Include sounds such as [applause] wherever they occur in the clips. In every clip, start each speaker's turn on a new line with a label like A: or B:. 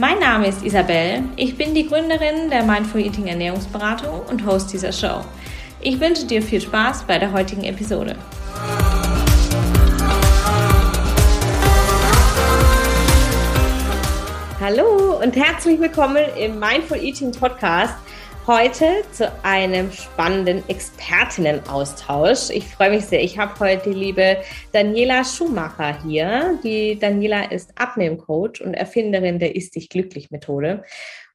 A: Mein Name ist Isabel. Ich bin die Gründerin der Mindful Eating Ernährungsberatung und Host dieser Show. Ich wünsche dir viel Spaß bei der heutigen Episode. Hallo und herzlich willkommen im Mindful Eating Podcast. Heute zu einem spannenden Expertinnenaustausch. Ich freue mich sehr. Ich habe heute die liebe Daniela Schumacher hier. Die Daniela ist Abnehmcoach und Erfinderin der Ist dich glücklich Methode.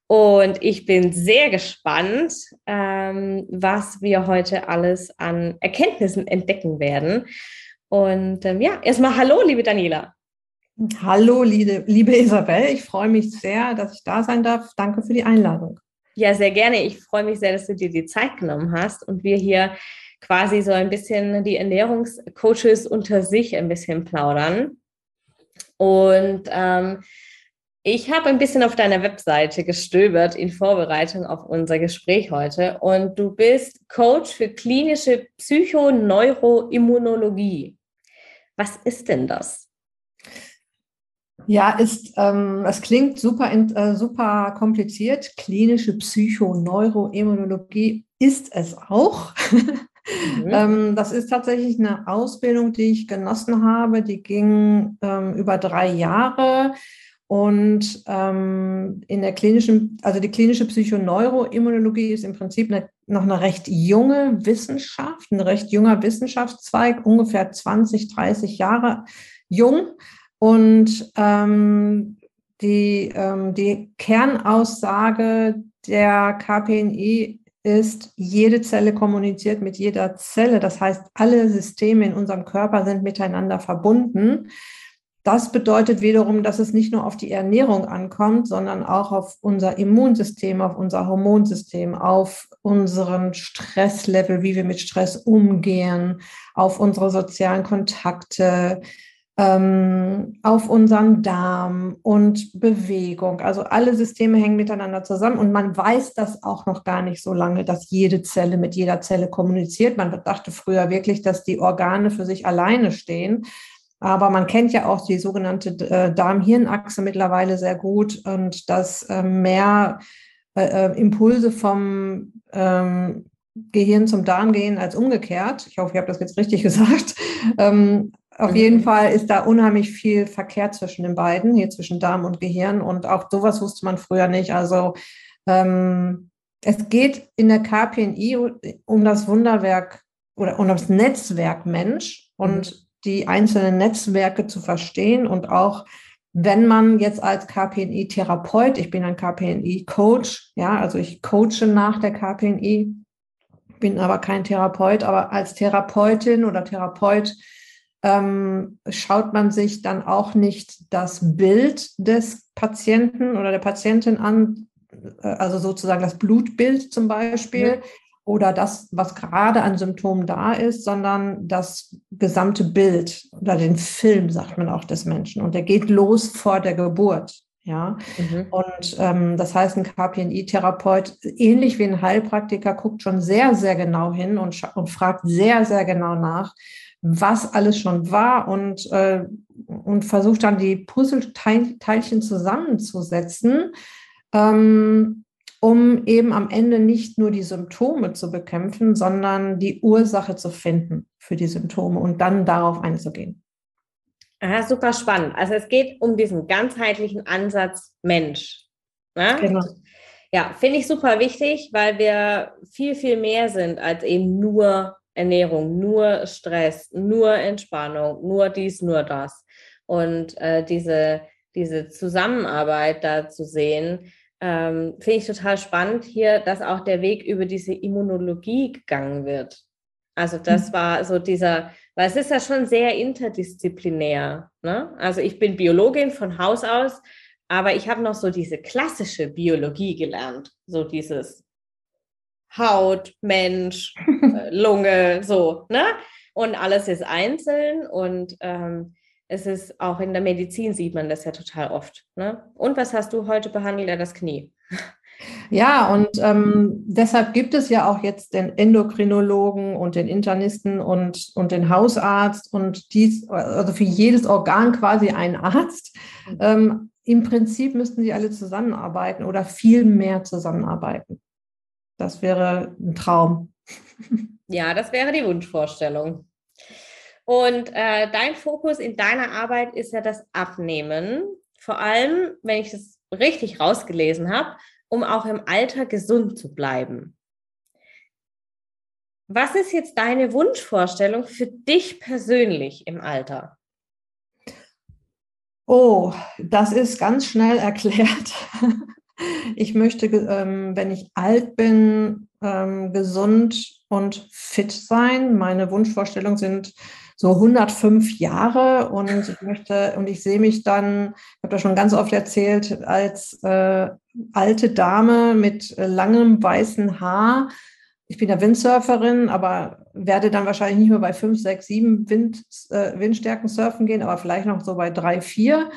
A: Und ich bin sehr gespannt, ähm, was wir heute alles an Erkenntnissen entdecken werden. Und ähm, ja, erstmal Hallo, liebe Daniela.
B: Hallo, liebe, liebe Isabel. Ich freue mich sehr, dass ich da sein darf. Danke für die Einladung.
A: Ja, sehr gerne. Ich freue mich sehr, dass du dir die Zeit genommen hast und wir hier quasi so ein bisschen die Ernährungscoaches unter sich ein bisschen plaudern. Und ähm, ich habe ein bisschen auf deiner Webseite gestöbert in Vorbereitung auf unser Gespräch heute und du bist Coach für klinische Psychoneuroimmunologie. Was ist denn das?
B: Ja, ist, ähm, es klingt super, äh, super kompliziert. Klinische Psychoneuroimmunologie ist es auch. Mhm. [laughs] ähm, das ist tatsächlich eine Ausbildung, die ich genossen habe. Die ging ähm, über drei Jahre. Und ähm, in der klinischen, also die klinische Psychoneuroimmunologie ist im Prinzip eine, noch eine recht junge Wissenschaft, ein recht junger Wissenschaftszweig, ungefähr 20, 30 Jahre jung. Und ähm, die, ähm, die Kernaussage der KPNI ist, jede Zelle kommuniziert mit jeder Zelle. Das heißt, alle Systeme in unserem Körper sind miteinander verbunden. Das bedeutet wiederum, dass es nicht nur auf die Ernährung ankommt, sondern auch auf unser Immunsystem, auf unser Hormonsystem, auf unseren Stresslevel, wie wir mit Stress umgehen, auf unsere sozialen Kontakte, ähm, auf unseren Darm und Bewegung. Also alle Systeme hängen miteinander zusammen und man weiß das auch noch gar nicht so lange, dass jede Zelle mit jeder Zelle kommuniziert. Man dachte früher wirklich, dass die Organe für sich alleine stehen. Aber man kennt ja auch die sogenannte äh, Darm-Hirn-Achse mittlerweile sehr gut und dass äh, mehr äh, äh, Impulse vom ähm, Gehirn zum Darm gehen als umgekehrt. Ich hoffe, ich habe das jetzt richtig [laughs] gesagt. Auf mhm. jeden Fall ist da unheimlich viel Verkehr zwischen den beiden, hier zwischen Darm und Gehirn. Und auch sowas wusste man früher nicht. Also ähm, es geht in der KPNI um das Wunderwerk oder um das Netzwerk Mensch und mhm. die einzelnen Netzwerke zu verstehen und auch wenn man jetzt als KPNI-Therapeut, ich bin ein KPNI-Coach, ja, also ich coache nach der KPNI, bin aber kein Therapeut, aber als Therapeutin oder Therapeut ähm, schaut man sich dann auch nicht das Bild des Patienten oder der Patientin an, äh, also sozusagen das Blutbild zum Beispiel. Ja. Oder das, was gerade an Symptomen da ist, sondern das gesamte Bild oder den Film, sagt man auch des Menschen. Und der geht los vor der Geburt. Ja, mhm. und ähm, das heißt, ein KPNI-Therapeut, ähnlich wie ein Heilpraktiker, guckt schon sehr, sehr genau hin und, und fragt sehr, sehr genau nach, was alles schon war und, äh, und versucht dann die Puzzleteilchen zusammenzusetzen, ähm, um eben am Ende nicht nur die Symptome zu bekämpfen, sondern die Ursache zu finden für die Symptome und dann darauf einzugehen.
A: Aha, super spannend. Also es geht um diesen ganzheitlichen Ansatz Mensch. Ne? Genau. Ja, finde ich super wichtig, weil wir viel, viel mehr sind als eben nur Ernährung, nur Stress, nur Entspannung, nur dies, nur das. Und äh, diese, diese Zusammenarbeit da zu sehen, ähm, finde ich total spannend hier, dass auch der Weg über diese Immunologie gegangen wird. Also das mhm. war so dieser, weil es ist ja schon sehr interdisziplinär. Ne? Also ich bin Biologin von Haus aus, Aber ich habe noch so diese klassische Biologie gelernt, so dieses Haut, Mensch, [laughs] äh, Lunge, so, ne? Und alles ist einzeln und ähm, es ist auch in der Medizin sieht man das ja total oft. Ne? Und was hast du heute behandelt? Ja, das Knie. [laughs]
B: Ja, und ähm, deshalb gibt es ja auch jetzt den Endokrinologen und den Internisten und, und den Hausarzt und dies, also für jedes Organ quasi einen Arzt. Mhm. Ähm, Im Prinzip müssten sie alle zusammenarbeiten oder viel mehr zusammenarbeiten. Das wäre ein Traum. [laughs]
A: Ja, das wäre die Wunschvorstellung. Und äh, dein Fokus in deiner Arbeit ist ja das Abnehmen. Vor allem, wenn ich das richtig rausgelesen habe, um auch im Alter gesund zu bleiben. Was ist jetzt deine Wunschvorstellung für dich persönlich im Alter?
B: Oh, das ist ganz schnell erklärt. [laughs] Ich möchte, ähm, wenn ich alt bin, ähm, gesund und fit sein. Meine Wunschvorstellungen sind so 105 Jahre und ich möchte und ich sehe mich dann, ich habe das schon ganz oft erzählt, als äh, alte Dame mit äh, langem weißen Haar. Ich bin ja Windsurferin, aber werde dann wahrscheinlich nicht mehr bei 5, 6, 7 Wind, äh, Windstärken surfen gehen, aber vielleicht noch so bei 3, 4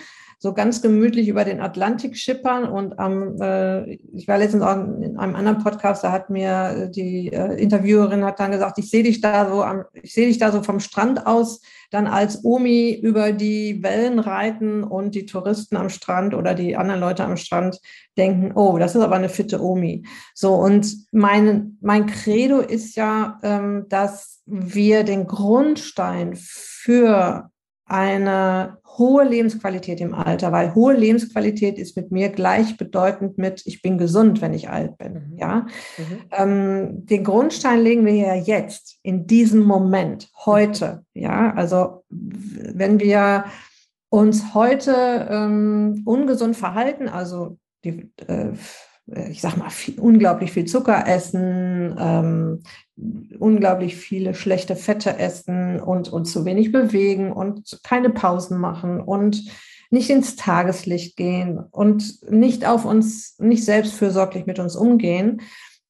B: so ganz gemütlich über den Atlantik schippern. Und ähm, äh, ich war letztens auch in einem anderen Podcast, da hat mir die äh, Interviewerin hat dann gesagt, ich sehe dich da so am, ich sehe dich da so vom Strand aus, dann als Omi über die Wellen reiten und die Touristen am Strand oder die anderen Leute am Strand denken, oh, das ist aber eine fitte Omi. So, und mein, mein Credo ist ja, ähm, dass wir den Grundstein für eine hohe Lebensqualität im Alter, weil hohe Lebensqualität ist mit mir gleichbedeutend mit, ich bin gesund, wenn ich alt bin. Mhm. Ja? Mhm. Ähm, den Grundstein legen wir ja jetzt, in diesem Moment, heute. Ja, also wenn wir uns heute ähm, ungesund verhalten, also die, äh, ich sag mal, viel, unglaublich viel Zucker essen, ähm, unglaublich viele schlechte Fette essen und uns zu wenig bewegen und keine Pausen machen und nicht ins Tageslicht gehen und nicht auf uns, nicht selbstfürsorglich mit uns umgehen.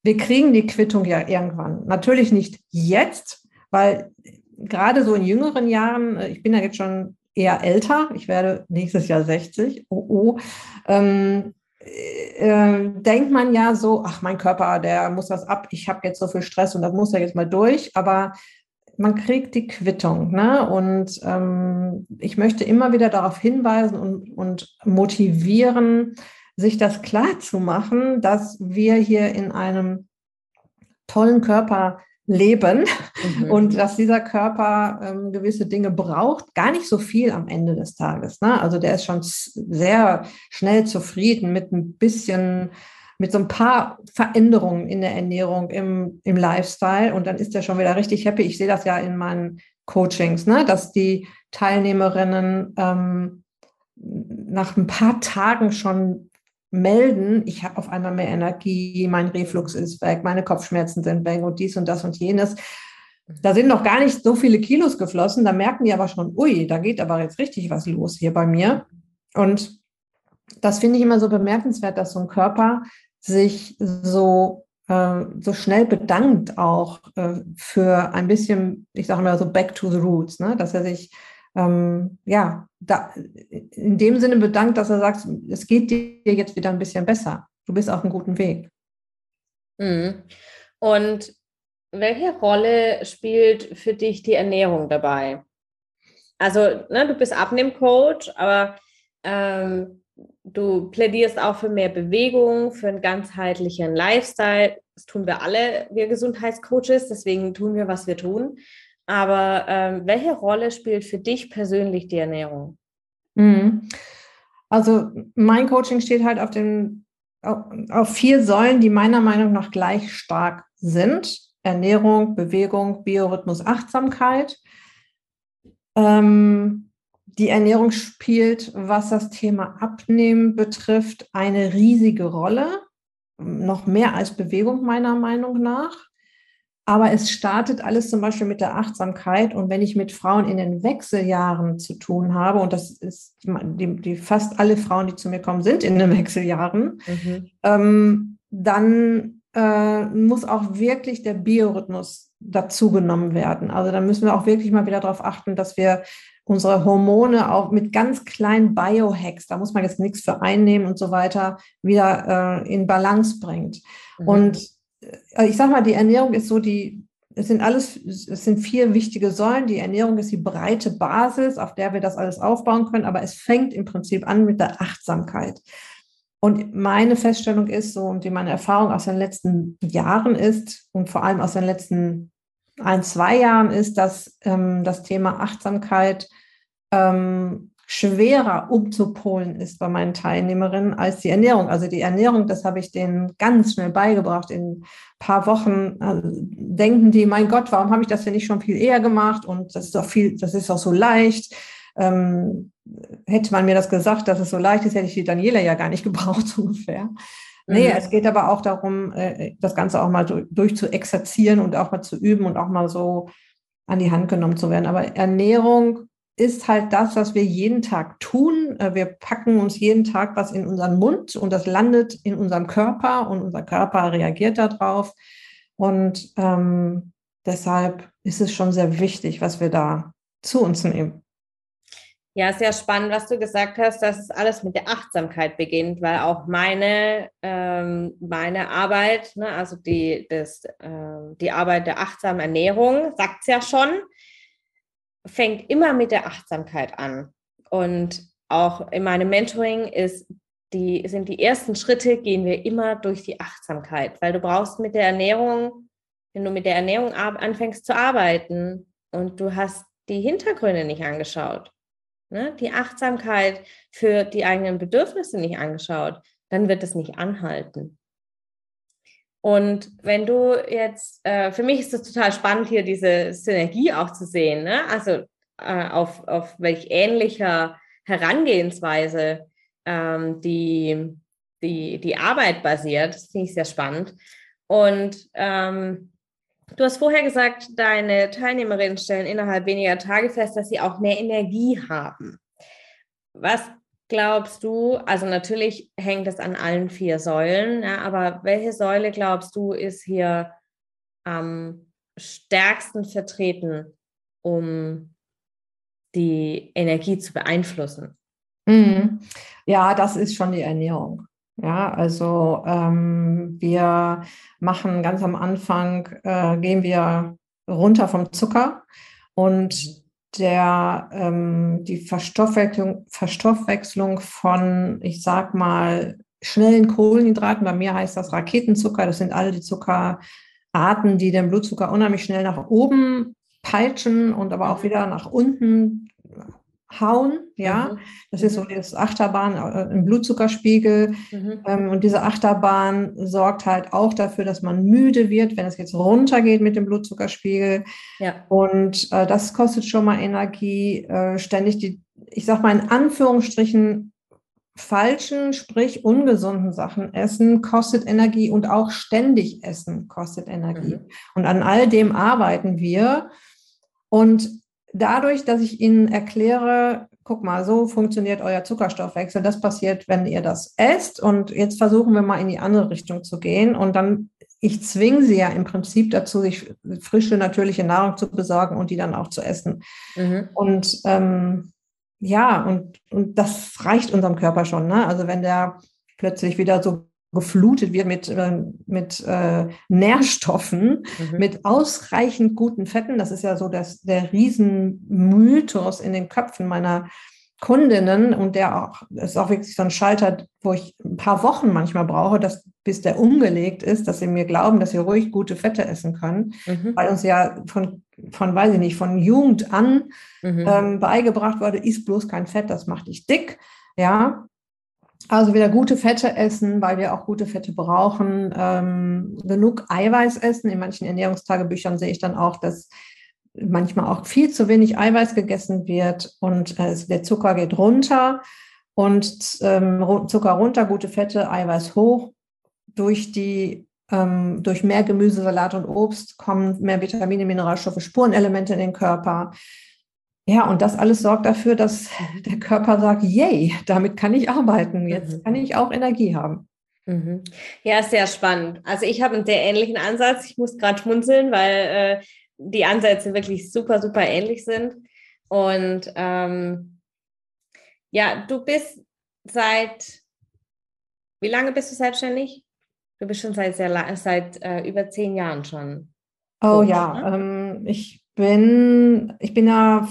B: Wir kriegen die Quittung ja irgendwann. Natürlich nicht jetzt, weil gerade so in jüngeren Jahren, ich bin ja jetzt schon eher älter, ich werde nächstes Jahr 60, oh, oh, ähm, äh, denkt man ja so, ach, mein Körper, der muss das ab, ich habe jetzt so viel Stress und das muss ja jetzt mal durch, aber man kriegt die Quittung. Ne? Und ähm, ich möchte immer wieder darauf hinweisen und, und motivieren, sich das klar zu machen, dass wir hier in einem tollen Körper leben mhm. und dass dieser Körper ähm, gewisse Dinge braucht, gar nicht so viel am Ende des Tages. Ne? Also der ist schon sehr schnell zufrieden mit ein bisschen, mit so ein paar Veränderungen in der Ernährung, im, im Lifestyle und dann ist er schon wieder richtig happy. Ich sehe das ja in meinen Coachings, ne? dass die Teilnehmerinnen ähm, nach ein paar Tagen schon melden, ich habe auf einmal mehr Energie, mein Reflux ist weg, meine Kopfschmerzen sind weg und dies und das und jenes. Da sind noch gar nicht so viele Kilos geflossen, da merken die aber schon, ui, da geht aber jetzt richtig was los hier bei mir. Und das finde ich immer so bemerkenswert, dass so ein Körper sich so, äh, so schnell bedankt auch äh, für ein bisschen, ich sage mal so back to the roots, ne? dass er sich ähm, ja, da, in dem Sinne bedankt, dass er sagt, es geht dir jetzt wieder ein bisschen besser. Du bist auf einem guten Weg.
A: Mhm. Und welche Rolle spielt für dich die Ernährung dabei? Also, ne, du bist Abnehmcoach, aber ähm, du plädierst auch für mehr Bewegung, für einen ganzheitlichen Lifestyle. Das tun wir alle, wir Gesundheitscoaches, deswegen tun wir, was wir tun. Aber ähm, welche Rolle spielt für dich persönlich die Ernährung?
B: Mhm. Also mein Coaching steht halt auf, den, auf, auf vier Säulen, die meiner Meinung nach gleich stark sind. Ernährung, Bewegung, Biorhythmus, Achtsamkeit. Ähm, die Ernährung spielt, was das Thema Abnehmen betrifft, eine riesige Rolle, noch mehr als Bewegung meiner Meinung nach. Aber es startet alles zum Beispiel mit der Achtsamkeit. Und wenn ich mit Frauen in den Wechseljahren zu tun habe, und das ist die, die fast alle Frauen, die zu mir kommen, sind in den Wechseljahren, mhm. ähm, dann äh, muss auch wirklich der Biorhythmus dazu genommen werden. Also da müssen wir auch wirklich mal wieder darauf achten, dass wir unsere Hormone auch mit ganz kleinen Biohacks, da muss man jetzt nichts für einnehmen und so weiter, wieder äh, in Balance bringt. Mhm. Und äh, ich sag mal, die Ernährung ist so die, es sind alles, es sind vier wichtige Säulen. Die Ernährung ist die breite Basis, auf der wir das alles aufbauen können, aber es fängt im Prinzip an mit der Achtsamkeit. Und meine Feststellung ist so, und die meine Erfahrung aus den letzten Jahren ist, und vor allem aus den letzten ein, zwei Jahren ist, dass ähm, das Thema Achtsamkeit ähm, schwerer umzupolen ist bei meinen Teilnehmerinnen als die Ernährung. Also die Ernährung, das habe ich denen ganz schnell beigebracht. In ein paar Wochen also denken die, mein Gott, warum habe ich das denn nicht schon viel eher gemacht? Und das ist doch viel, das ist doch so leicht. Ähm, hätte man mir das gesagt, dass es so leicht ist, hätte ich die Daniela ja gar nicht [laughs] gebraucht, ungefähr. Nee, mhm. es geht aber auch darum, äh, das Ganze auch mal durch zu exerzieren und auch mal zu üben und auch mal so an die Hand genommen zu werden. Aber Ernährung ist halt das, was wir jeden Tag tun. Äh, wir packen uns jeden Tag was in unseren Mund und das landet in unserem Körper und unser Körper reagiert darauf. Und ähm, deshalb ist es schon sehr wichtig, was wir da zu uns nehmen.
A: Ja, sehr spannend, was du gesagt hast, dass es alles mit der Achtsamkeit beginnt, weil auch meine, ähm, meine Arbeit, ne, also die, das, äh, die Arbeit der achtsamen Ernährung, sagt es ja schon, fängt immer mit der Achtsamkeit an. Und auch in meinem Mentoring ist die, sind die ersten Schritte, gehen wir immer durch die Achtsamkeit, weil du brauchst mit der Ernährung, wenn du mit der Ernährung anfängst zu arbeiten und du hast die Hintergründe nicht angeschaut, ne, die Achtsamkeit für die eigenen Bedürfnisse nicht angeschaut, dann wird es nicht anhalten. Und wenn du jetzt, äh, für mich ist es total spannend, hier diese Synergie auch zu sehen, ne? also äh, auf, auf welch ähnlicher Herangehensweise ähm, die, die, die Arbeit basiert. Das finde ich sehr spannend. Und ähm, du hast vorher gesagt, deine Teilnehmerinnen stellen innerhalb weniger Tage fest, dass sie auch mehr Energie haben. Was glaubst du, also natürlich hängt es an allen vier Säulen, ja, aber welche Säule glaubst du ist hier am stärksten vertreten, um die Energie zu beeinflussen?
B: Mhm. Ja, das ist schon die Ernährung. Ja, also ähm, wir machen ganz am Anfang, äh, gehen wir runter vom Zucker und mhm der, ähm, die Verstoffwechslung, Verstoffwechslung von, ich sag mal, schnellen Kohlenhydraten. Bei mir heißt das Raketenzucker. Das sind alle die Zuckerarten, die den Blutzucker unheimlich schnell nach oben peitschen und aber auch wieder nach unten hauen, ja. Mhm. Das ist so mhm. das Achterbahn äh, im Blutzuckerspiegel. Mhm. Ähm, und diese Achterbahn sorgt halt auch dafür, dass man müde wird, wenn es jetzt runtergeht mit dem Blutzuckerspiegel. Ja. Und äh, das kostet schon mal Energie. Äh, ständig die, ich sag mal in Anführungsstrichen, falschen, sprich ungesunden Sachen essen, kostet Energie und auch ständig essen kostet Energie. Mhm. Und an all dem arbeiten wir. Und dadurch, dass ich Ihnen erkläre, guck mal, so funktioniert euer Zuckerstoffwechsel, das passiert, wenn ihr das esst. Und jetzt versuchen wir mal in die andere Richtung zu gehen. Und dann, ich zwinge sie ja im Prinzip dazu, sich frische, natürliche Nahrung zu besorgen und die dann auch zu essen. Mhm. Und ähm, ja, und, und das reicht unserem Körper schon. Ne? Also wenn der plötzlich wieder so geflutet wird mit, äh, mit äh, Nährstoffen, mhm. mit ausreichend guten Fetten. Das ist ja so das, der Riesenmythos in den Köpfen meiner Kundinnen und der auch, ist auch wirklich so ein Schalter, wo ich ein paar Wochen manchmal brauche, dass, bis der umgelegt ist, dass sie mir glauben, dass sie ruhig gute Fette essen können, mhm. weil uns ja von, von, weiß ich nicht, von Jugend an mhm. ähm, beigebracht wurde, isst bloß kein Fett, das macht dich dick. Ja, also wieder gute Fette essen, weil wir auch gute Fette brauchen. Ähm, genug Eiweiß essen. In manchen Ernährungstagebüchern sehe ich dann auch, dass manchmal auch viel zu wenig Eiweiß gegessen wird und äh, der Zucker geht runter und ähm, Zucker runter, gute Fette, Eiweiß hoch. Durch die ähm, durch mehr Gemüse, Salat und Obst kommen mehr Vitamine, Mineralstoffe, Spurenelemente in den Körper. Ja, und das alles sorgt dafür, dass der Körper sagt, yay, damit kann ich arbeiten, jetzt mhm. kann ich auch Energie haben.
A: Mhm. Ja, sehr spannend. Also ich habe einen sehr ähnlichen Ansatz. Ich muss gerade schmunzeln, weil äh, die Ansätze wirklich super, super ähnlich sind. Und ähm, ja, du bist seit, wie lange bist du selbstständig? Du bist schon seit sehr seit äh, über zehn Jahren schon.
B: Oh Coach, ja, ne? ähm, ich bin, ich bin ja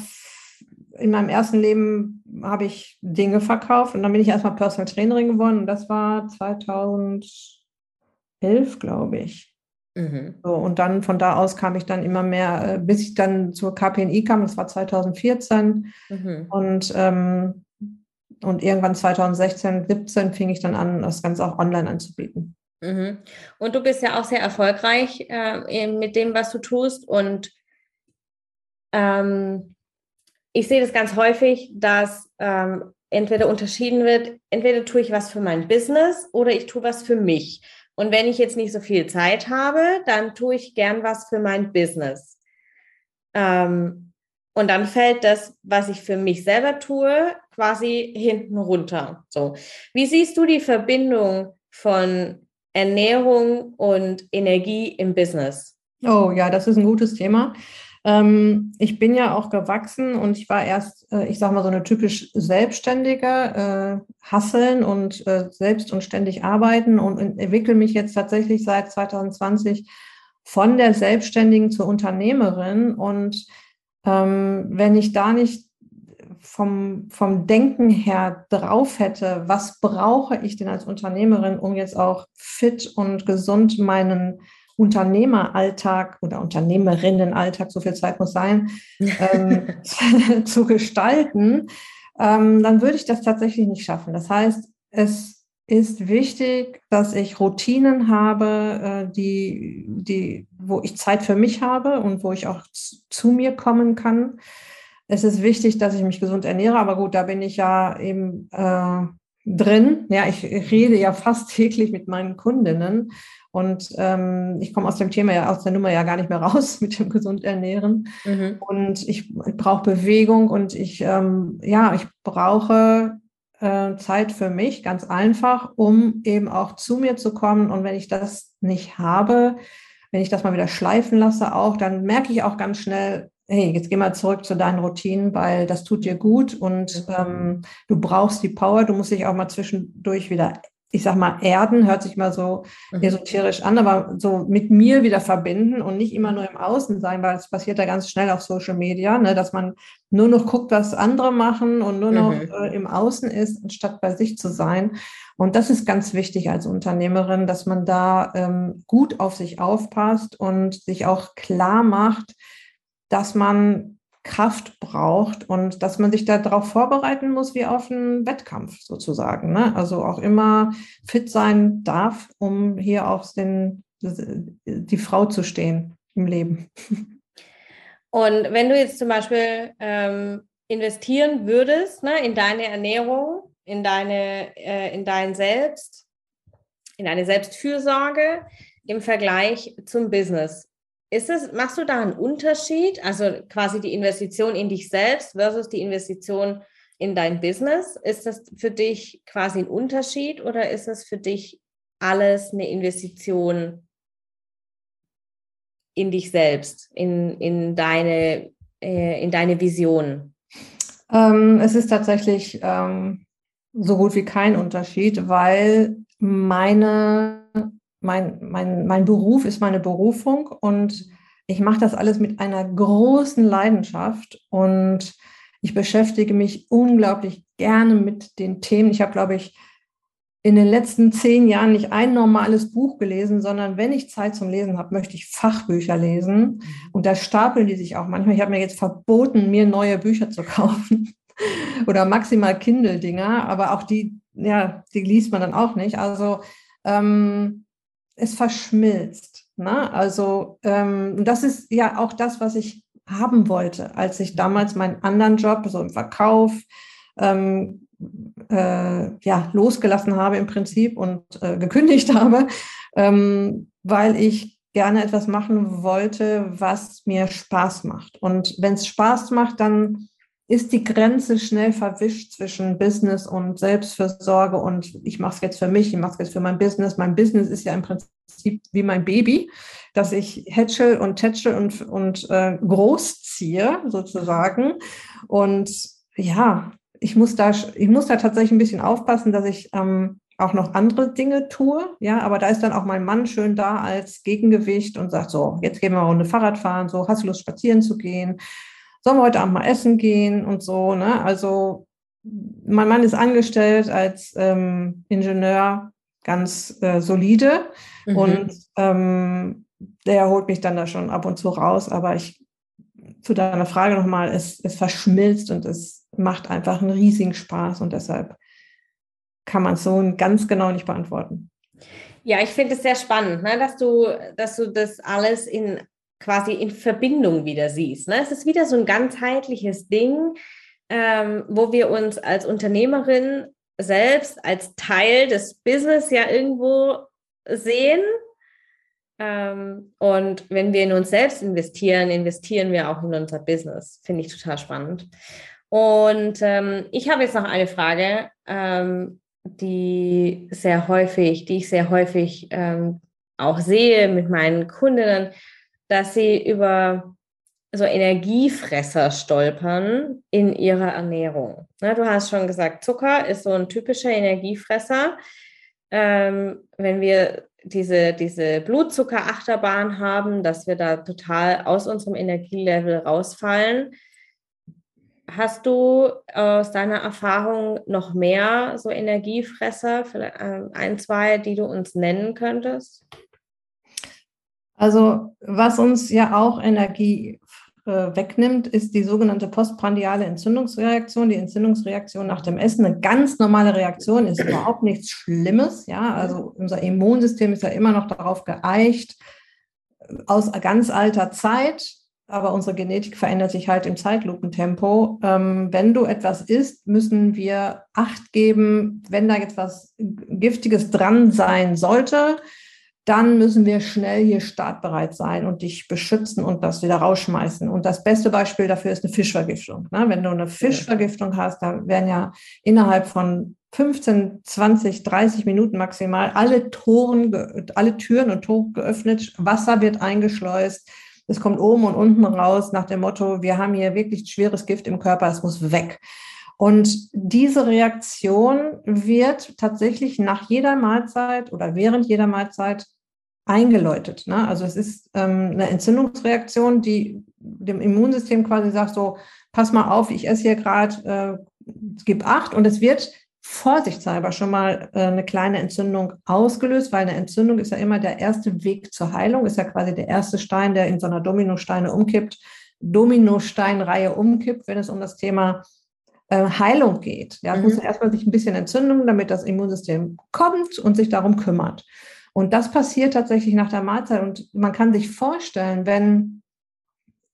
B: in meinem ersten Leben habe ich Dinge verkauft und dann bin ich erstmal Personal Trainerin geworden und das war 2011, glaube ich. Mhm. So, und dann von da aus kam ich dann immer mehr, äh, bis ich dann zur KPNI kam, das war 2014. Mhm. Und, ähm, und irgendwann 2016, 17 fing ich dann an, das Ganze auch online anzubieten.
A: Mhm. Und du bist ja auch sehr erfolgreich äh, mit dem, was du tust. Und ähm, ich sehe das ganz häufig, dass ähm, entweder unterschieden wird, entweder tue ich was für mein Business oder ich tue was für mich. Und wenn ich jetzt nicht so viel Zeit habe, dann tue ich gern was für mein Business. Ähm, und dann fällt das, was ich für mich selber tue, quasi hinten runter. So. Wie siehst du die Verbindung von Ernährung und Energie im Business?
B: Oh ja, das ist ein gutes Thema. Ähm, ich bin ja auch gewachsen und ich war erst, äh, ich sage mal, so eine typisch Selbstständige, äh, hasseln und äh, selbst und ständig arbeiten und, und entwickle mich jetzt tatsächlich seit 2020 von der Selbstständigen zur Unternehmerin. Und ähm, wenn ich da nicht vom, vom Denken her drauf hätte, was brauche ich denn als Unternehmerin, um jetzt auch fit und gesund meinen Unternehmeralltag oder Unternehmerinnenalltag, so viel Zeit muss sein, ähm, [laughs] [laughs] zu gestalten, ähm, dann würde ich das tatsächlich nicht schaffen. Das heißt, es ist wichtig, dass ich Routinen habe, äh, die, die, wo ich Zeit für mich habe und wo ich auch zu mir kommen kann. Es ist wichtig, dass ich mich gesund ernähre, aber gut, da bin ich ja eben äh, drin. Ja, ich rede ja fast täglich mit meinen Kundinnen und ähm, ich komme aus dem Thema ja, aus der Nummer ja gar nicht mehr raus [laughs] mit dem gesund ernähren. Mhm. Und ich, ich brauche Bewegung und ich, ähm, ja, ich brauche äh, Zeit für mich, ganz einfach, um eben auch zu mir zu kommen. Und wenn ich das nicht habe, wenn ich das mal wieder schleifen lasse, auch, dann merke ich auch ganz schnell, hey, jetzt geh mal zurück zu deinen Routinen, weil das tut dir gut und ähm, du brauchst die Power, du musst dich auch mal zwischendurch wieder ich sag mal, erden, hört sich mal so mhm. esoterisch an, aber so mit mir wieder verbinden und nicht immer nur im Außen sein, weil es passiert ja ganz schnell auf Social Media, ne, dass man nur noch guckt, was andere machen und nur noch mhm. äh, im Außen ist, anstatt bei sich zu sein. Und das ist ganz wichtig als Unternehmerin, dass man da ähm, gut auf sich aufpasst und sich auch klar macht, dass man Kraft braucht und dass man sich darauf vorbereiten muss wie auf einen Wettkampf sozusagen. Ne? Also auch immer fit sein darf, um hier auf den, die Frau zu stehen im Leben.
A: Und wenn du jetzt zum Beispiel ähm, investieren würdest ne, in deine Ernährung, in deine, äh, in dein Selbst, in deine Selbstfürsorge im Vergleich zum Business, ist es, machst du da einen Unterschied? Also quasi die Investition in dich selbst versus die Investition in dein Business? Ist das für dich quasi ein Unterschied oder ist es für dich alles eine Investition in dich selbst, in, in, deine, äh, in deine Vision?
B: Ähm, es ist tatsächlich ähm, so gut wie kein Unterschied, weil meine mein, mein, mein Beruf ist meine Berufung und ich mache das alles mit einer großen Leidenschaft und ich beschäftige mich unglaublich gerne mit den Themen. Ich habe, glaube ich, in den letzten zehn Jahren nicht ein normales Buch gelesen, sondern wenn ich Zeit zum Lesen habe, möchte ich Fachbücher lesen. Mhm. Und da stapeln die sich auch manchmal. Ich habe mir jetzt verboten, mir neue Bücher zu kaufen [laughs] oder maximal Kindle-Dinger, aber auch die, ja, die liest man dann auch nicht. Also ähm, es verschmilzt. Ne? Also ähm, das ist ja auch das, was ich haben wollte, als ich damals meinen anderen Job, so im Verkauf, ähm, äh, ja, losgelassen habe im Prinzip und äh, gekündigt [laughs] habe. Ähm, weil ich gerne etwas machen wollte, was mir Spaß macht. Und wenn es Spaß macht, dann ist die Grenze schnell verwischt zwischen Business und Selbstfürsorge und ich mache es jetzt für mich, ich mache es jetzt für mein Business. Mein Business ist ja im Prinzip wie mein Baby, dass ich hätschel und tätschel und, und äh, großziehe sozusagen. Und ja, ich muss da, ich muss da tatsächlich ein bisschen aufpassen, dass ich ähm, auch noch andere Dinge tue. Ja, aber da ist dann auch mein Mann schön da als Gegengewicht und sagt so, jetzt gehen wir mal eine Fahrrad fahren, so, hast du Lust spazieren zu gehen? Sollen wir heute Abend mal essen gehen und so, ne? Also, mein Mann ist angestellt als ähm, Ingenieur ganz äh, solide mhm. und ähm, der holt mich dann da schon ab und zu raus, aber ich zu deiner Frage nochmal, es, es verschmilzt und es macht einfach einen riesigen Spaß und deshalb kann man es so ganz genau nicht beantworten.
A: Ja, ich finde es sehr spannend, ne, dass, du, dass du das alles in quasi in Verbindung wieder siehst. Ne? Es ist wieder so ein ganzheitliches Ding, ähm, wo wir uns als Unternehmerin selbst als Teil des Business ja irgendwo sehen. Ähm, und wenn wir in uns selbst investieren, investieren wir auch in unser Business. Finde ich total spannend. Und ähm, ich habe jetzt noch eine Frage, ähm, die sehr häufig, die ich sehr häufig ähm, auch sehe mit meinen Kundinnen, dass sie über so Energiefresser stolpern in ihrer Ernährung. Na, du hast schon gesagt, Zucker ist so ein typischer Energiefresser. Ähm, wenn wir diese, diese Blutzuckerachterbahn haben, dass wir da total aus unserem Energielevel rausfallen, Hast du aus deiner Erfahrung noch mehr so Energiefresser, ähm, ein, zwei, die du uns nennen könntest?
B: Also was uns ja auch Energie äh, wegnimmt, ist die sogenannte postprandiale Entzündungsreaktion, die Entzündungsreaktion nach dem Essen. Eine ganz normale Reaktion ist überhaupt nichts Schlimmes. Ja, also unser Immunsystem ist ja immer noch darauf geeicht, aus ganz alter Zeit aber unsere Genetik verändert sich halt im Zeitlupentempo. Ähm, wenn du etwas isst, müssen wir Acht geben, wenn da jetzt was Giftiges dran sein sollte, dann müssen wir schnell hier startbereit sein und dich beschützen und das wieder rausschmeißen. Und das beste Beispiel dafür ist eine Fischvergiftung. Ne? Wenn du eine Fischvergiftung hast, dann werden ja innerhalb von 15, 20, 30 Minuten maximal alle Toren, alle Türen und Tore geöffnet, Wasser wird eingeschleust, es kommt oben und unten raus nach dem Motto, wir haben hier wirklich schweres Gift im Körper, es muss weg. Und diese Reaktion wird tatsächlich nach jeder Mahlzeit oder während jeder Mahlzeit eingeläutet. Ne? Also es ist ähm, eine Entzündungsreaktion, die dem Immunsystem quasi sagt, so, pass mal auf, ich esse hier gerade, äh, gib acht und es wird vorsichtshalber schon mal äh, eine kleine Entzündung ausgelöst, weil eine Entzündung ist ja immer der erste Weg zur Heilung, ist ja quasi der erste Stein, der in so einer Dominosteine umkippt, Dominosteinreihe umkippt, wenn es um das Thema äh, Heilung geht. Ja, mhm. muss erstmal sich ein bisschen Entzündung, damit das Immunsystem kommt und sich darum kümmert. Und das passiert tatsächlich nach der Mahlzeit. Und man kann sich vorstellen, wenn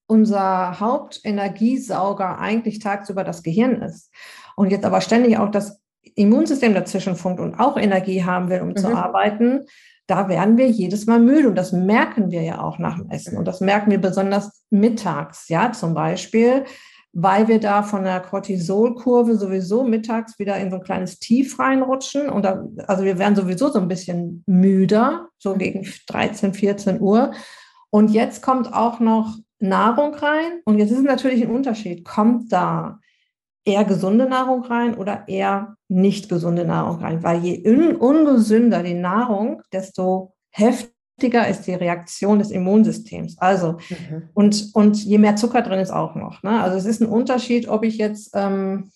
B: unser Hauptenergiesauger eigentlich tagsüber das Gehirn ist und jetzt aber ständig auch das Immunsystem dazwischen funkt und auch Energie haben will, um mhm. zu arbeiten, da werden wir jedes Mal müde. Und das merken wir ja auch nach dem Essen. Und das merken wir besonders mittags, ja, zum Beispiel, weil wir da von der Cortisolkurve sowieso mittags wieder in so ein kleines Tief reinrutschen. Und da, also wir werden sowieso so ein bisschen müder, so mhm. gegen 13, 14 Uhr. Und jetzt kommt auch noch Nahrung rein. Und jetzt ist natürlich ein Unterschied. Kommt da eher gesunde Nahrung rein oder eher nicht gesunde Nahrung rein. Weil je un ungesünder die Nahrung, desto heftiger ist die Reaktion des Immunsystems. Also, mhm. und, und je mehr Zucker drin ist auch noch. Ne? Also es ist ein Unterschied, ob ich jetzt, ähm,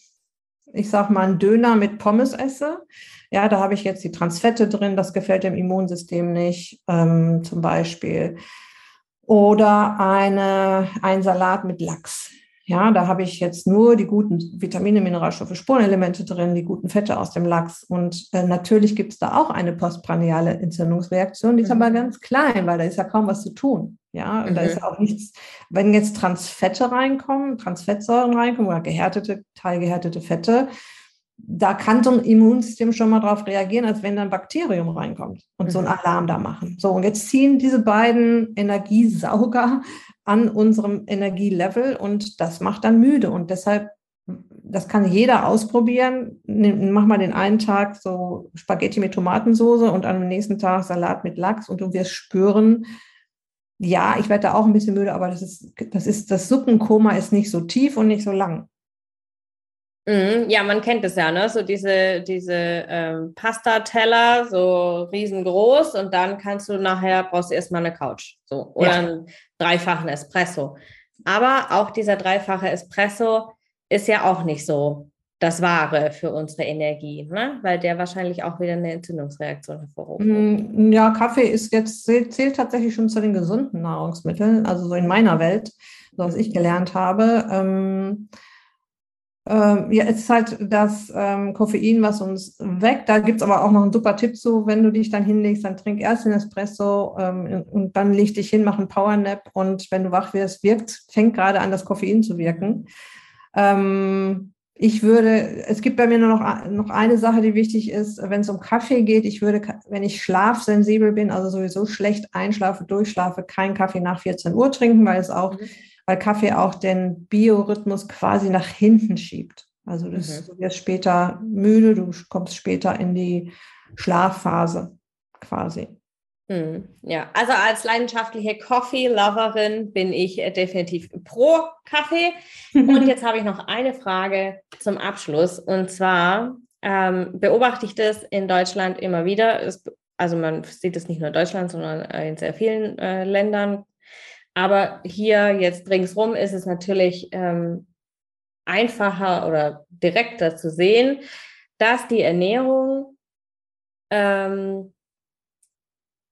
B: ich sag mal, einen Döner mit Pommes esse. Ja, da habe ich jetzt die Transfette drin, das gefällt dem Immunsystem nicht, ähm, zum Beispiel. Oder eine, ein Salat mit Lachs. Ja, da habe ich jetzt nur die guten Vitamine, Mineralstoffe, Spurenelemente drin, die guten Fette aus dem Lachs. Und äh, natürlich gibt es da auch eine postprandiale Entzündungsreaktion, die ist mhm. aber ganz klein, weil da ist ja kaum was zu tun. Ja, und mhm. da ist auch nichts, wenn jetzt Transfette reinkommen, Transfettsäuren reinkommen oder gehärtete, teilgehärtete Fette, da kann so ein Immunsystem schon mal darauf reagieren, als wenn da ein Bakterium reinkommt und mhm. so einen mhm. Alarm da machen. So, und jetzt ziehen diese beiden Energiesauger an unserem Energielevel und das macht dann müde. Und deshalb, das kann jeder ausprobieren. Mach mal den einen Tag so Spaghetti mit Tomatensoße und am nächsten Tag Salat mit Lachs und du wirst spüren, ja, ich werde da auch ein bisschen müde, aber das ist, das ist, das Suppenkoma ist nicht so tief und nicht so lang.
A: Mhm, ja, man kennt es ja, ne? So diese, diese ähm, Pasta-Teller, so riesengroß und dann kannst du nachher, brauchst du erstmal eine Couch. So. Oder ja. einen dreifachen Espresso. Aber auch dieser dreifache Espresso ist ja auch nicht so das Wahre für unsere Energie, ne? weil der wahrscheinlich auch wieder eine Entzündungsreaktion hervorruft.
B: Mm, ja, Kaffee ist jetzt, zählt, zählt tatsächlich schon zu den gesunden Nahrungsmitteln, also so in meiner Welt, so was ich gelernt habe. Ähm, ähm, ja, es ist halt das ähm, Koffein, was uns weckt. Da gibt es aber auch noch einen super Tipp zu, wenn du dich dann hinlegst, dann trink erst den Espresso ähm, und dann leg dich hin, mach einen Powernap und wenn du wach wirst, wirkt, fängt gerade an, das Koffein zu wirken. Ähm, ich würde, es gibt bei mir nur noch, noch eine Sache, die wichtig ist, wenn es um Kaffee geht. Ich würde, wenn ich schlafsensibel bin, also sowieso schlecht einschlafe, durchschlafe, keinen Kaffee nach 14 Uhr trinken, weil es auch mhm weil Kaffee auch den Biorhythmus quasi nach hinten schiebt. Also das, mhm. du wirst später müde, du kommst später in die Schlafphase quasi.
A: Mhm. Ja, also als leidenschaftliche Coffee-Loverin bin ich äh, definitiv pro Kaffee. [laughs] Und jetzt habe ich noch eine Frage zum Abschluss. Und zwar ähm, beobachte ich das in Deutschland immer wieder. Es, also man sieht es nicht nur in Deutschland, sondern in sehr vielen äh, Ländern, aber hier jetzt ringsrum ist es natürlich ähm, einfacher oder direkter zu sehen, dass die Ernährung ähm,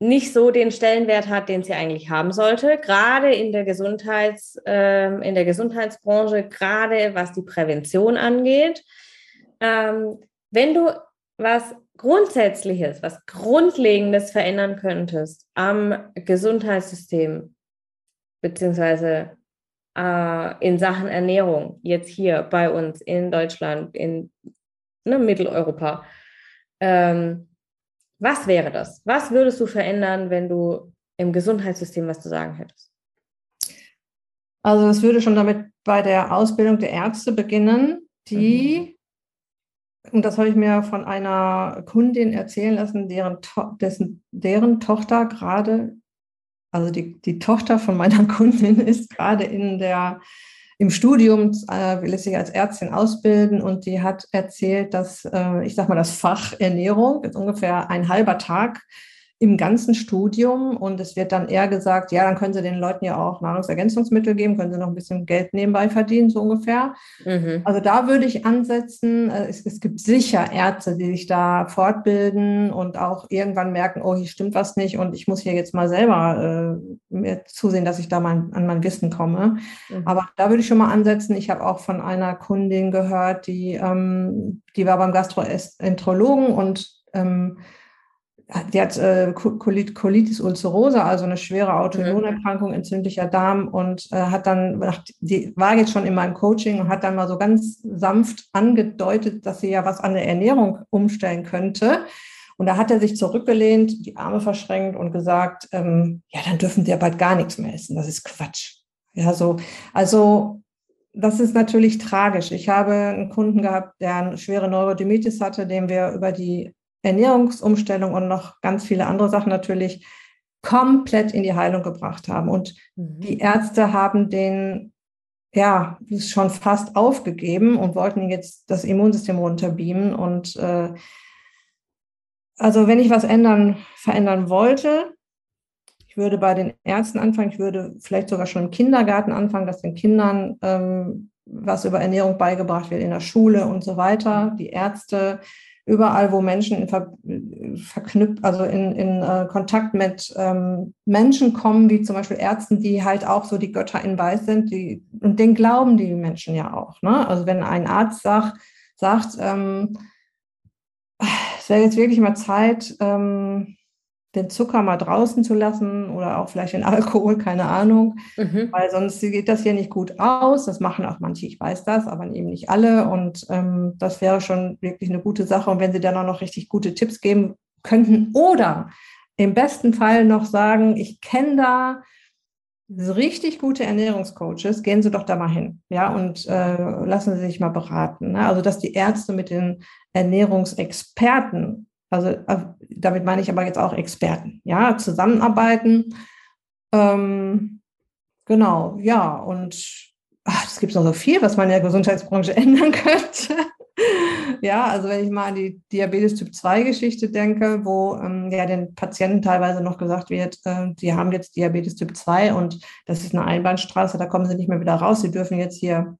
A: nicht so den Stellenwert hat, den sie eigentlich haben sollte, gerade in der Gesundheits, ähm, in der Gesundheitsbranche, gerade was die Prävention angeht. Ähm, wenn du was Grundsätzliches, was Grundlegendes verändern könntest am Gesundheitssystem, beziehungsweise äh, in Sachen Ernährung, jetzt hier bei uns in Deutschland, in ne, Mitteleuropa. Ähm, was wäre das? Was würdest du verändern, wenn du im Gesundheitssystem was zu sagen hättest?
B: Also es würde schon damit bei der Ausbildung der Ärzte beginnen, die, mhm. und das habe ich mir von einer Kundin erzählen lassen, deren, dessen, deren Tochter gerade also die, die Tochter von meiner [laughs] Kundin ist gerade in der, im Studium, äh, will sich als Ärztin ausbilden und die hat erzählt, dass, äh, ich sag mal, das Fach Ernährung ist ungefähr ein halber Tag im ganzen Studium und es wird dann eher gesagt, ja, dann können Sie den Leuten ja auch Nahrungsergänzungsmittel geben, können Sie noch ein bisschen Geld nebenbei verdienen, so ungefähr. Mhm. Also da würde ich ansetzen. Äh, es, es, gibt sicher Ärzte, die sich da fortbilden und auch irgendwann merken, oh, hier stimmt was nicht und ich muss hier jetzt mal selber äh, mir zusehen, dass ich da mal an mein Wissen komme. Mhm. Aber da würde ich schon mal ansetzen. Ich habe auch von einer Kundin gehört, die, ähm, die war beim Gastroenterologen und ähm, die hat äh, Colitis ulcerosa, also eine schwere Autoimmunerkrankung, mhm. entzündlicher Darm und äh, hat dann, die war jetzt schon in meinem Coaching und hat dann mal so ganz sanft angedeutet, dass sie ja was an der Ernährung umstellen könnte. Und da hat er sich zurückgelehnt, die Arme verschränkt und gesagt, ähm, ja, dann dürfen die ja bald gar nichts mehr essen. Das ist Quatsch. Ja, so, also das ist natürlich tragisch. Ich habe einen Kunden gehabt, der eine schwere Neurodermitis hatte, dem wir über die Ernährungsumstellung und noch ganz viele andere Sachen natürlich komplett in die Heilung gebracht haben. Und mhm. die Ärzte haben den ja schon fast aufgegeben und wollten jetzt das Immunsystem runterbeamen. Und äh, also wenn ich was ändern, verändern wollte, ich würde bei den Ärzten anfangen, ich würde vielleicht sogar schon im Kindergarten anfangen, dass den Kindern ähm, was über Ernährung beigebracht wird in der Schule und so weiter. Die Ärzte überall, wo Menschen in Ver verknüpft, also in, in äh, Kontakt mit ähm, Menschen kommen, wie zum Beispiel Ärzten, die halt auch so die Götter in Weiß sind, die, und den glauben die Menschen ja auch. Ne? Also wenn ein Arzt sagt, sagt ähm, es wäre jetzt wirklich mal Zeit, ähm, den Zucker mal draußen zu lassen oder auch vielleicht den Alkohol, keine Ahnung, mhm. weil sonst geht das hier nicht gut aus. Das machen auch manche, ich weiß das, aber eben nicht alle. Und ähm, das wäre schon wirklich eine gute Sache. Und wenn Sie dann auch noch richtig gute Tipps geben könnten oder im besten Fall noch sagen, ich kenne da richtig gute Ernährungscoaches, gehen Sie doch da mal hin, ja, und äh, lassen Sie sich mal beraten. Ne? Also, dass die Ärzte mit den Ernährungsexperten, also äh, damit meine ich aber jetzt auch Experten, ja, zusammenarbeiten. Ähm, genau, ja, und es gibt noch so viel, was man in der Gesundheitsbranche [laughs] ändern könnte. Ja, also wenn ich mal an die Diabetes Typ 2 Geschichte denke, wo ähm, ja den Patienten teilweise noch gesagt wird, äh, die haben jetzt Diabetes Typ 2 und das ist eine Einbahnstraße, da kommen sie nicht mehr wieder raus. Sie dürfen jetzt hier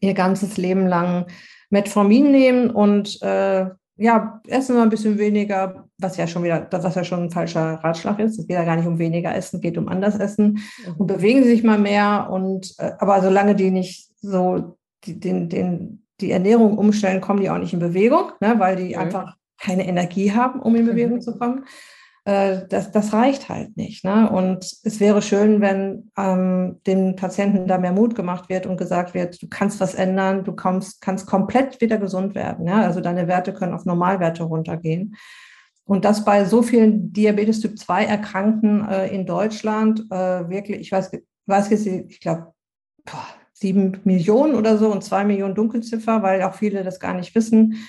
B: ihr ganzes Leben lang Metformin nehmen und äh, ja, essen wir ein bisschen weniger, was ja schon wieder, was ja schon ein falscher Ratschlag ist. Es geht ja gar nicht um weniger Essen, geht um anders Essen mhm. und bewegen sie sich mal mehr. Und äh, aber solange die nicht so die, den, den die Ernährung umstellen, kommen die auch nicht in Bewegung, ne, weil die mhm. einfach keine Energie haben, um in Bewegung mhm. zu kommen. Äh, das, das reicht halt nicht. Ne? Und es wäre schön, wenn ähm, den Patienten da mehr Mut gemacht wird und gesagt wird, du kannst was ändern, du kommst, kannst komplett wieder gesund werden. Ja? Also deine Werte können auf Normalwerte runtergehen. Und das bei so vielen Diabetes Typ 2 Erkrankten äh, in Deutschland äh, wirklich, ich weiß, weiß jetzt, ich glaube, sieben Millionen oder so und zwei Millionen Dunkelziffer, weil auch viele das gar nicht wissen.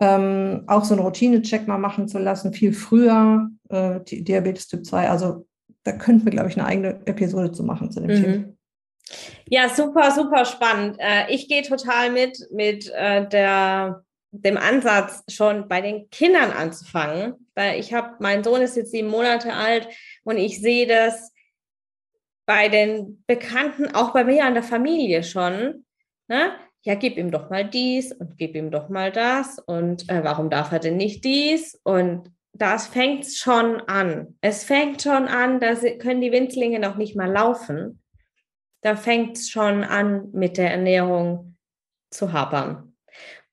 B: Ähm, auch so einen Routinecheck mal machen zu lassen, viel früher, äh, Diabetes Typ 2. Also da könnten wir, glaube ich, eine eigene Episode zu machen zu dem mhm. Thema.
A: Ja, super, super spannend. Äh, ich gehe total mit, mit äh, der, dem Ansatz, schon bei den Kindern anzufangen, weil ich habe, mein Sohn ist jetzt sieben Monate alt und ich sehe das bei den Bekannten, auch bei mir an der Familie schon, ne? Ja, gib ihm doch mal dies und gib ihm doch mal das und äh, warum darf er denn nicht dies? Und das fängt schon an. Es fängt schon an, da können die Winzlinge noch nicht mal laufen. Da fängt es schon an, mit der Ernährung zu hapern.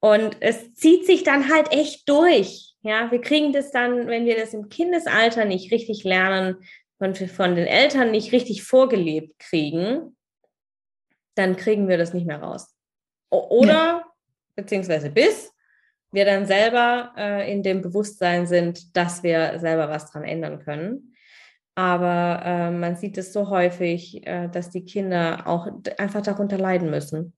A: Und es zieht sich dann halt echt durch. Ja, wir kriegen das dann, wenn wir das im Kindesalter nicht richtig lernen, von, von den Eltern nicht richtig vorgelebt kriegen, dann kriegen wir das nicht mehr raus. Oder, ja. beziehungsweise bis wir dann selber äh, in dem Bewusstsein sind, dass wir selber was dran ändern können. Aber äh, man sieht es so häufig, äh, dass die Kinder auch einfach darunter leiden müssen.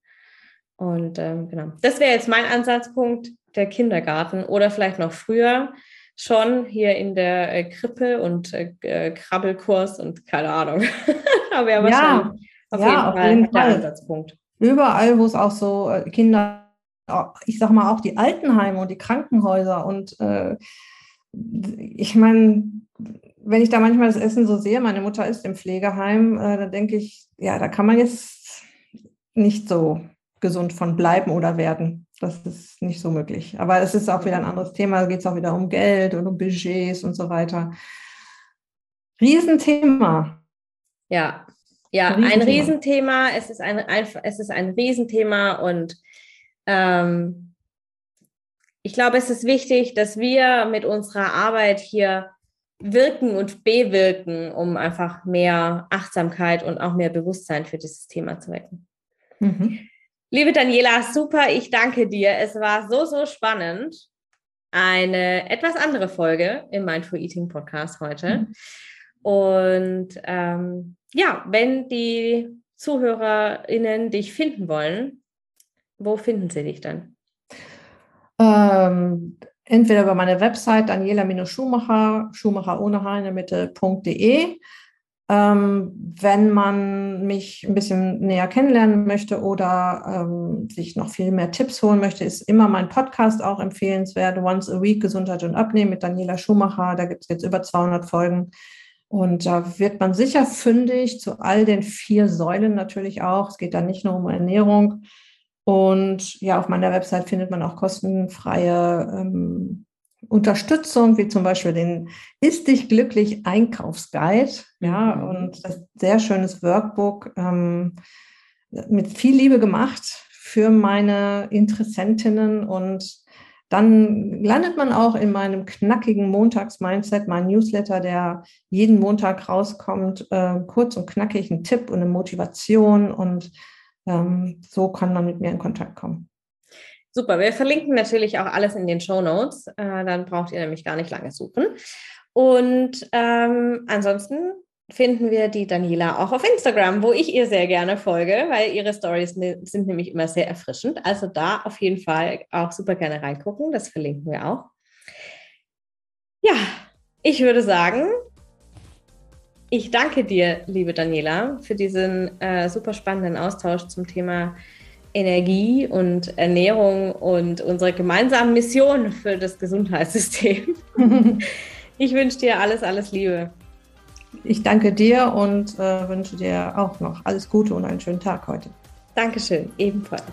A: Und ähm, genau, das wäre jetzt mein Ansatzpunkt, der Kindergarten oder vielleicht noch früher schon hier in der äh, Krippe und äh, äh Krabbelkurs und keine Ahnung. [laughs]
B: Aber ja, ja, auf ja, jeden auf Fall jeden Fall. Ansatzpunkt. Überall, wo es auch so äh, Kinder, ich sag mal auch die Altenheime und die Krankenhäuser und äh, ich meine, wenn ich da manchmal das Essen so sehe, meine Mutter ist im Pflegeheim, äh, dann denke ich, ja, da kann man jetzt nicht so gesund von bleiben oder werden. Das ist nicht so möglich. Aber es ist auch wieder ein anderes Thema. Da geht es auch wieder um Geld und um Budgets und so weiter. Riesenthema.
A: Ja, ja, Riesenthema. ein Riesenthema. Es ist ein, ein, es ist ein Riesenthema und ähm, ich glaube, es ist wichtig, dass wir mit unserer Arbeit hier wirken und bewirken, um einfach mehr Achtsamkeit und auch mehr Bewusstsein für dieses Thema zu wecken. Mhm. Liebe Daniela, super, ich danke dir. Es war so, so spannend. Eine etwas andere Folge im Mindful Eating Podcast heute. Mhm. Und ähm, ja, wenn die ZuhörerInnen dich finden wollen, wo finden sie dich dann?
B: Ähm, entweder über meine Website daniela-schumacher, Schumacher ohne H in der Mitte.de ähm, wenn man mich ein bisschen näher kennenlernen möchte oder ähm, sich noch viel mehr Tipps holen möchte, ist immer mein Podcast auch empfehlenswert. Once a Week Gesundheit und Abnehmen mit Daniela Schumacher. Da gibt es jetzt über 200 Folgen. Und da wird man sicher fündig zu all den vier Säulen natürlich auch. Es geht da nicht nur um Ernährung. Und ja, auf meiner Website findet man auch kostenfreie ähm, Unterstützung, wie zum Beispiel den Ist dich glücklich Einkaufsguide, ja, mhm. und das sehr schönes Workbook ähm, mit viel Liebe gemacht für meine Interessentinnen und dann landet man auch in meinem knackigen Montags-Mindset, mein Newsletter, der jeden Montag rauskommt, äh, kurz und knackig, ein Tipp und eine Motivation und ähm, so kann man mit mir in Kontakt kommen.
A: Super, wir verlinken natürlich auch alles in den Show Notes. Äh, dann braucht ihr nämlich gar nicht lange suchen. Und ähm, ansonsten finden wir die Daniela auch auf Instagram, wo ich ihr sehr gerne folge, weil ihre Stories sind nämlich immer sehr erfrischend. Also da auf jeden Fall auch super gerne reingucken. Das verlinken wir auch. Ja, ich würde sagen, ich danke dir, liebe Daniela, für diesen äh, super spannenden Austausch zum Thema Energie und Ernährung und unsere gemeinsame Mission für das Gesundheitssystem. [laughs] ich wünsche dir alles, alles Liebe.
B: Ich danke dir und äh, wünsche dir auch noch alles Gute und einen schönen Tag heute.
A: Dankeschön, ebenfalls.